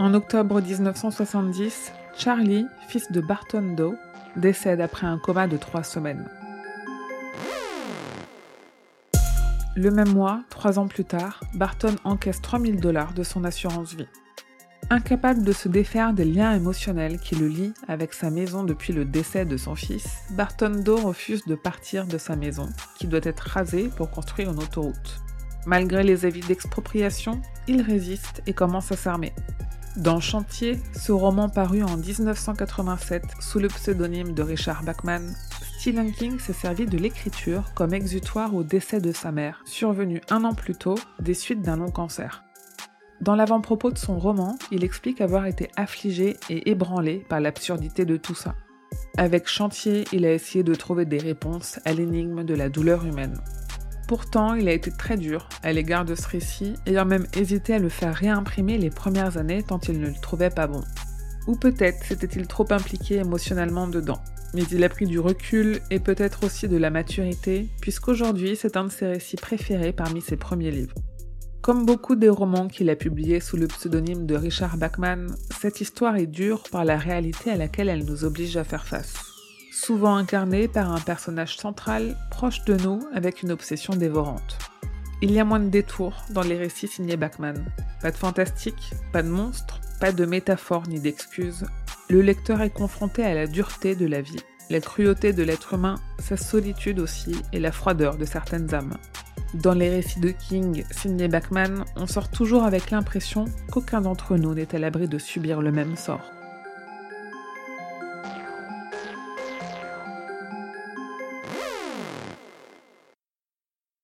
En octobre 1970, Charlie, fils de Barton Doe, décède après un coma de trois semaines. Le même mois, trois ans plus tard, Barton encaisse 3000 dollars de son assurance vie. Incapable de se défaire des liens émotionnels qui le lient avec sa maison depuis le décès de son fils, Barton Doe refuse de partir de sa maison, qui doit être rasée pour construire une autoroute. Malgré les avis d'expropriation, il résiste et commence à s'armer. Dans Chantier, ce roman paru en 1987 sous le pseudonyme de Richard Bachman, Stephen King s'est servi de l'écriture comme exutoire au décès de sa mère, survenu un an plus tôt des suites d'un long cancer. Dans l'avant-propos de son roman, il explique avoir été affligé et ébranlé par l'absurdité de tout ça. Avec Chantier, il a essayé de trouver des réponses à l'énigme de la douleur humaine. Pourtant, il a été très dur à l'égard de ce récit, ayant même hésité à le faire réimprimer les premières années tant il ne le trouvait pas bon. Ou peut-être s'était-il trop impliqué émotionnellement dedans. Mais il a pris du recul et peut-être aussi de la maturité, puisqu'aujourd'hui c'est un de ses récits préférés parmi ses premiers livres. Comme beaucoup des romans qu'il a publiés sous le pseudonyme de Richard Bachman, cette histoire est dure par la réalité à laquelle elle nous oblige à faire face souvent incarné par un personnage central proche de nous avec une obsession dévorante. Il y a moins de détours dans les récits signés Bachman. Pas de fantastique, pas de monstres, pas de métaphores ni d'excuses. Le lecteur est confronté à la dureté de la vie, la cruauté de l'être humain, sa solitude aussi et la froideur de certaines âmes. Dans les récits de King signés Bachman, on sort toujours avec l'impression qu'aucun d'entre nous n'est à l'abri de subir le même sort.